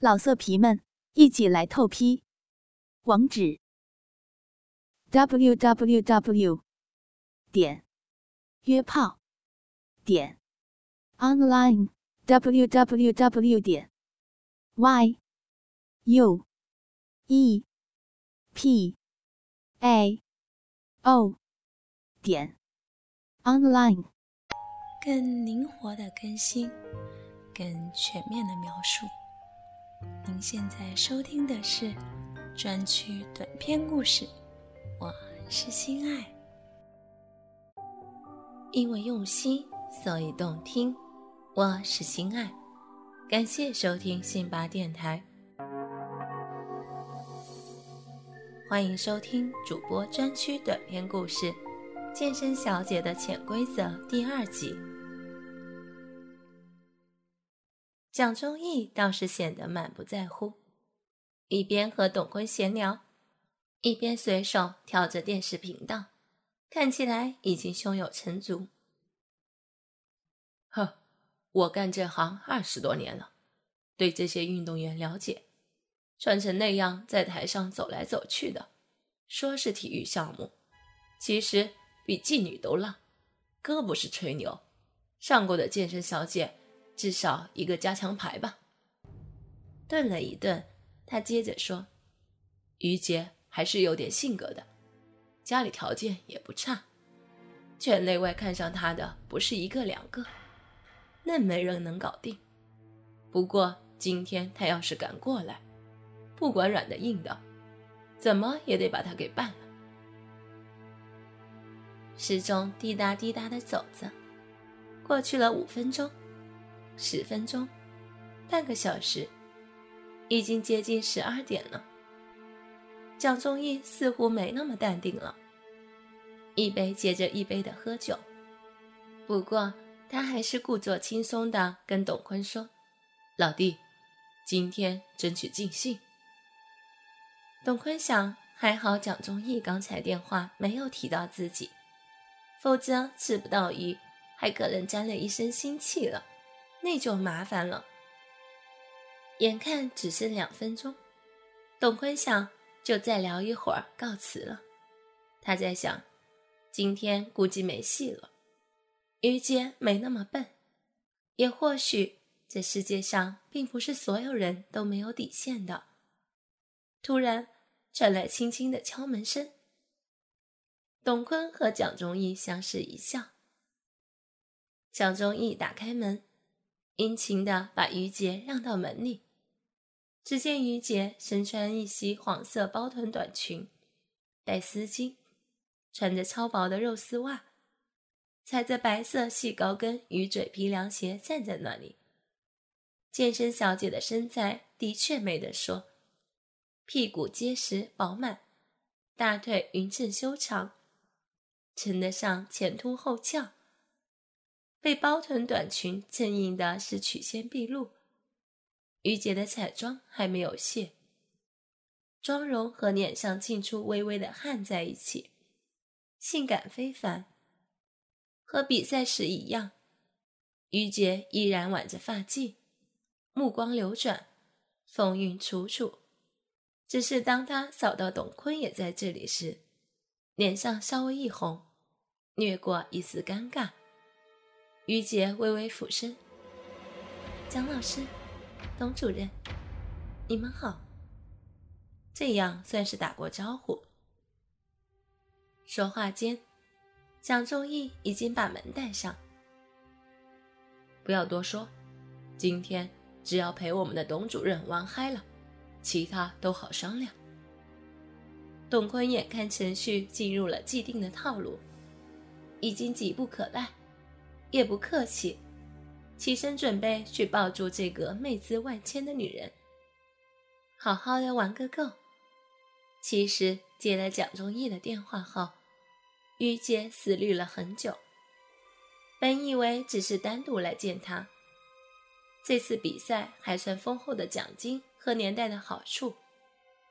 老色皮们，一起来透批！网址：w w w 点约炮点 online w w w 点 y u e p a o 点 online。更灵活的更新，更全面的描述。您现在收听的是专区短篇故事，我是心爱。因为用心，所以动听。我是心爱，感谢收听信巴电台，欢迎收听主播专区短篇故事《健身小姐的潜规则》第二集。蒋中义倒是显得满不在乎，一边和董坤闲聊，一边随手调着电视频道，看起来已经胸有成竹。呵，我干这行二十多年了，对这些运动员了解，穿成那样在台上走来走去的，说是体育项目，其实比妓女都浪。哥不是吹牛，上过的健身小姐。至少一个加强牌吧。顿了一顿，他接着说：“于杰还是有点性格的，家里条件也不差，圈内外看上他的不是一个两个，那没人能搞定。不过今天他要是敢过来，不管软的硬的，怎么也得把他给办了。”时钟滴答滴答的走着，过去了五分钟。十分钟，半个小时，已经接近十二点了。蒋中义似乎没那么淡定了，一杯接着一杯的喝酒。不过他还是故作轻松的跟董坤说：“老弟，今天争取尽兴。”董坤想，还好蒋中义刚才电话没有提到自己，否则吃不到鱼，还可能沾了一身腥气了。那就麻烦了。眼看只剩两分钟，董坤想就再聊一会儿，告辞了。他在想，今天估计没戏了。于杰没那么笨，也或许这世界上并不是所有人都没有底线的。突然传来轻轻的敲门声，董坤和蒋忠义相视一笑。蒋忠义打开门。殷勤的把于杰让到门里，只见于杰身穿一袭黄色包臀短裙，带丝巾，穿着超薄的肉丝袜，踩着白色细高跟鱼嘴皮凉鞋站在那里。健身小姐的身材的确没得说，屁股结实饱满，大腿匀称修长，称得上前凸后翘。被包臀短裙衬映的是曲线毕露，于姐的彩妆还没有卸，妆容和脸上沁出微微的汗在一起，性感非凡。和比赛时一样，于姐依然挽着发髻，目光流转，风韵楚楚。只是当她扫到董坤也在这里时，脸上稍微一红，掠过一丝尴尬。于杰微微俯身：“蒋老师，董主任，你们好。”这样算是打过招呼。说话间，蒋中义已经把门带上。不要多说，今天只要陪我们的董主任玩嗨了，其他都好商量。董坤眼看程序进入了既定的套路，已经急不可耐。也不客气，起身准备去抱住这个媚姿万千的女人，好好的玩个够。其实接了蒋中义的电话后，于姐思虑了很久。本以为只是单独来见他，这次比赛还算丰厚的奖金和年代的好处，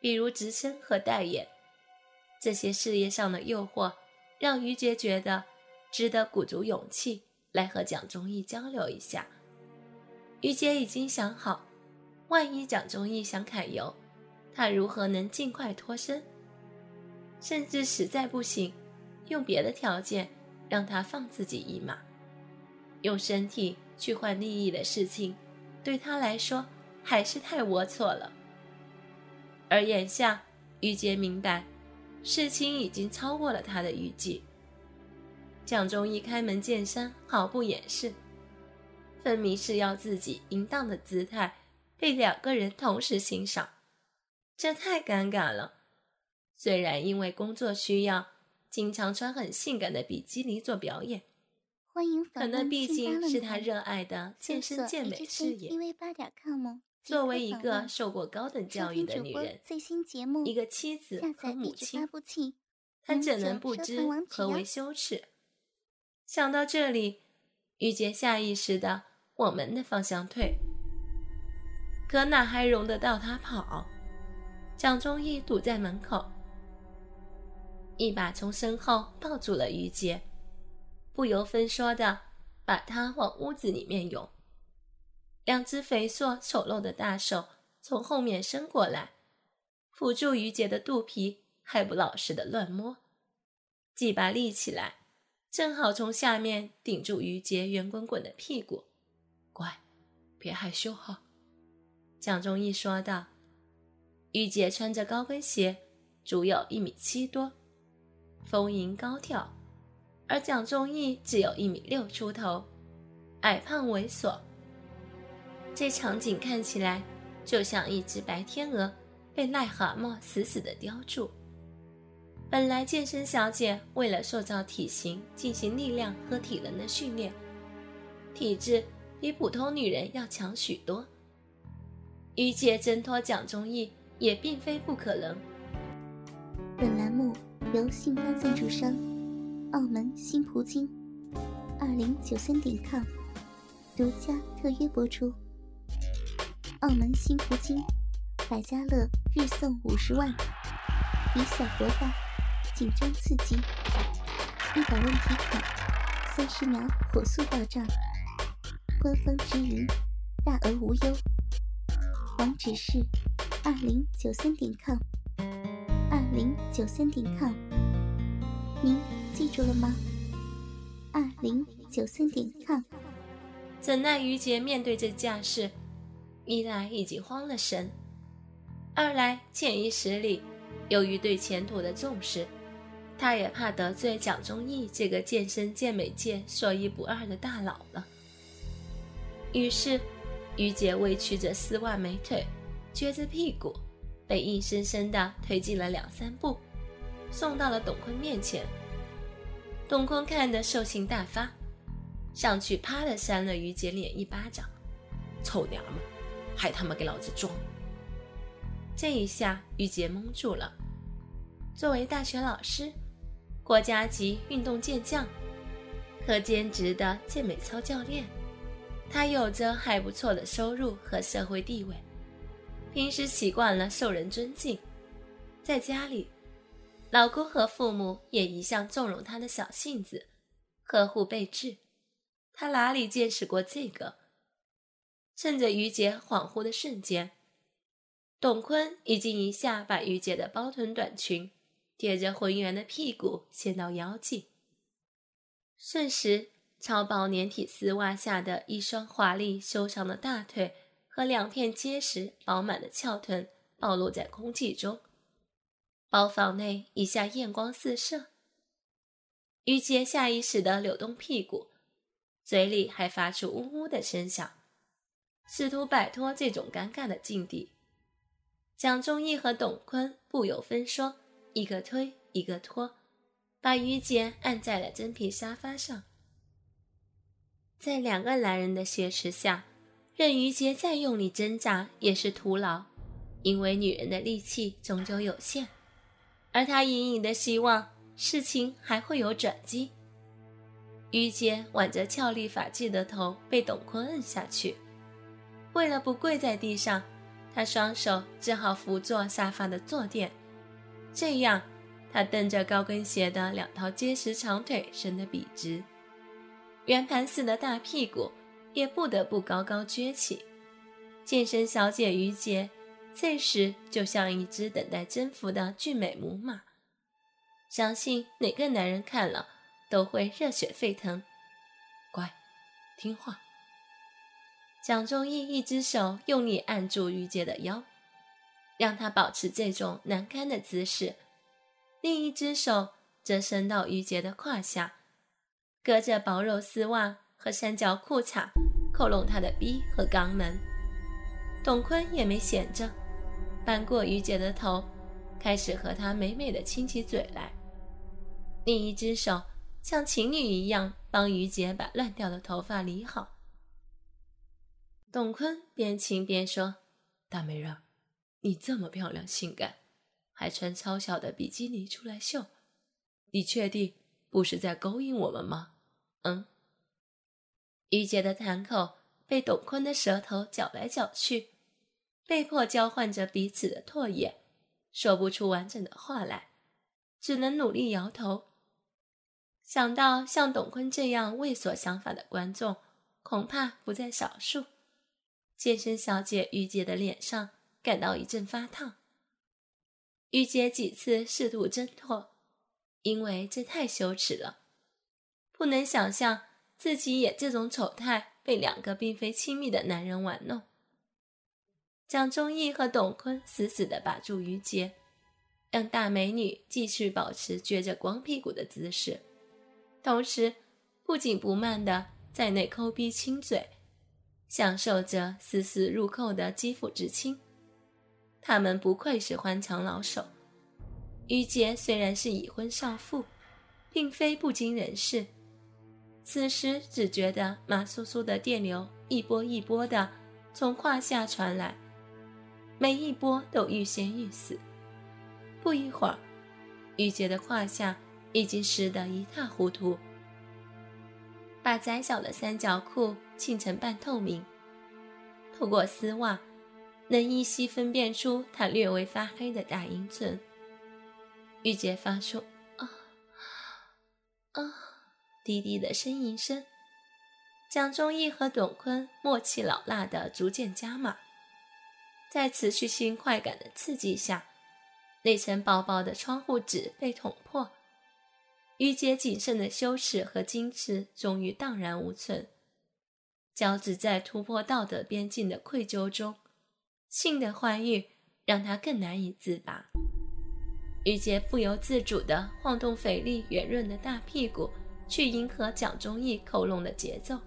比如职称和代言，这些事业上的诱惑，让于杰觉得值得鼓足勇气。来和蒋中义交流一下。于杰已经想好，万一蒋中义想揩油，他如何能尽快脱身？甚至实在不行，用别的条件让他放自己一马，用身体去换利益的事情，对他来说还是太龌龊了。而眼下，于杰明白，事情已经超过了他的预计。蒋中义开门见山，毫不掩饰，分明是要自己淫荡的姿态被两个人同时欣赏，这太尴尬了。虽然因为工作需要，经常穿很性感的比基尼做表演，欢迎可那毕竟是他热爱的健身健美事业。作为一个受过高等教育的女人，一个妻子和母亲，她怎能不知何为羞耻？想到这里，玉洁下意识的往门的方向退，可哪还容得到他跑？蒋中义堵在门口，一把从身后抱住了玉洁，不由分说的把她往屋子里面涌。两只肥硕丑陋的大手从后面伸过来，扶住于杰的肚皮，还不老实的乱摸，几把立起来。正好从下面顶住于杰圆滚滚的屁股，乖，别害羞哈。蒋中义说道。于杰穿着高跟鞋，足有一米七多，丰盈高挑，而蒋中义只有一米六出头，矮胖猥琐。这场景看起来就像一只白天鹅被癞蛤蟆死死的叼住。本来健身小姐为了塑造体型进行力量和体能的训练，体质比普通女人要强许多。于姐挣脱蒋中义也并非不可能。本栏目由信邦赞助商澳门新葡京二零九三点 com 独家特约播出。澳门新葡京百家乐日送五十万，以小博大。紧张刺激，一百问题卡，三十秒火速到账，官方直营，大额无忧。网址是二零九三点 com，二零九三点 com，您记住了吗？二零九三点 com。怎奈于杰面对这架势，一来已经慌了神，二来潜意识里由于对前途的重视。他也怕得罪蒋中义这个健身健美界说一不二的大佬了。于是，于杰委屈着丝袜美腿，撅着屁股，被硬生生的推进了两三步，送到了董坤面前。董坤看得兽性大发，上去啪的扇了于杰脸一巴掌：“臭娘们，还他妈给老子装！”这一下，于杰蒙住了。作为大学老师。国家级运动健将，和兼职的健美操教练，他有着还不错的收入和社会地位，平时习惯了受人尊敬，在家里，老公和父母也一向纵容他的小性子，呵护备至。他哪里见识过这个？趁着于姐恍惚的瞬间，董坤已经一下把于姐的包臀短裙。贴着浑圆的屁股掀到腰际，瞬时超薄连体丝袜下的一双华丽修长的大腿和两片结实饱满的翘臀暴露在空气中，包房内一下艳光四射。于杰下意识地扭动屁股，嘴里还发出呜呜的声响，试图摆脱这种尴尬的境地。蒋中义和董坤不由分说。一个推，一个拖，把于杰按在了真皮沙发上。在两个男人的挟持下，任于杰再用力挣扎也是徒劳，因为女人的力气终究有限。而他隐隐的希望事情还会有转机。于杰挽着俏丽发髻的头被董坤摁下去，为了不跪在地上，他双手只好扶坐沙发的坐垫。这样，他蹬着高跟鞋的两条结实长腿伸得笔直，圆盘似的大屁股也不得不高高撅起。健身小姐于姐，这时就像一只等待征服的俊美母马，相信哪个男人看了都会热血沸腾。乖，听话。蒋中义一只手用力按住于姐的腰，让他保持这种难堪的姿势，另一只手则伸到于洁的胯下，隔着薄肉丝袜和三角裤衩扣拢她的逼和肛门。董坤也没闲着，扳过于洁的头，开始和她美美的亲起嘴来，另一只手像情侣一样帮于洁把乱掉的头发理好。董坤边亲边说：“大美人，你这么漂亮性感，还穿超小的比基尼出来秀，你确定不是在勾引我们吗？”“嗯。”于洁的潭口被董坤的舌头搅来搅去，被迫交换着彼此的唾液，说不出完整的话来，只能努力摇头。想到像董坤这样猥琐想法的观众，恐怕不在少数。健身小姐于洁的脸上感到一阵发烫。于洁几次试图挣脱，因为这太羞耻了，不能想象自己也这种丑态被两个并非亲密的男人玩弄。蒋中义和董坤死死地把住于洁，让大美女继续保持撅着光屁股的姿势，同时不紧不慢地在内抠鼻亲嘴。享受着丝丝入扣的肌肤之亲，他们不愧是欢墙老手。于杰虽然是已婚少妇，并非不经人事，此时只觉得麻酥酥的电流一波一波的从胯下传来，每一波都欲仙欲死。不一会儿，于杰的胯下已经湿得一塌糊涂。把窄小的三角裤浸成半透明，透过丝袜，能依稀分辨出他略微发黑的大阴唇。玉洁发出“啊啊”低低的呻吟声。蒋中义和董坤默契老辣的逐渐加码，在持续性快感的刺激下，那层薄薄的窗户纸被捅破。玉洁仅剩的羞耻和矜持终于荡然无存，交织在突破道德边境的愧疚中，性的欢愉让他更难以自拔。玉洁不由自主地晃动肥力圆润的大屁股，去迎合蒋中义扣拢的节奏，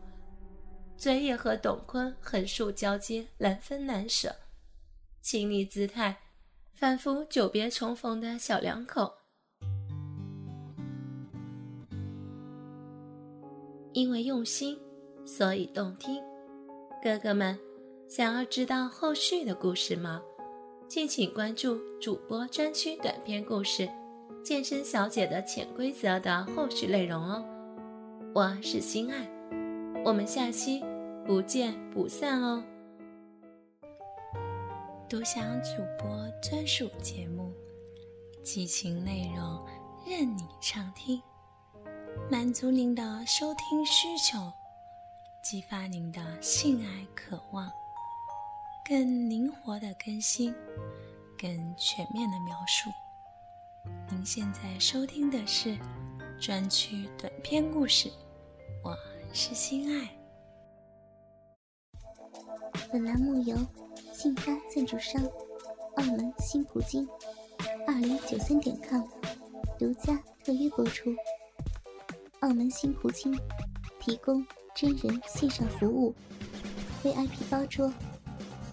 嘴也和董坤横竖交接，难分难舍，亲昵姿态仿佛久别重逢的小两口。因为用心，所以动听。哥哥们，想要知道后续的故事吗？敬请关注主播专区短篇故事《健身小姐的潜规则》的后续内容哦。我是心爱，我们下期不见不散哦。独享主播专属节目，激情内容任你畅听。满足您的收听需求，激发您的性爱渴望，更灵活的更新，更全面的描述。您现在收听的是专区短篇故事，我是心爱。本栏目由信发赞助商澳门新葡京二零九三点 com 独家特约播出。澳门新葡京提供真人线上服务，VIP 包桌，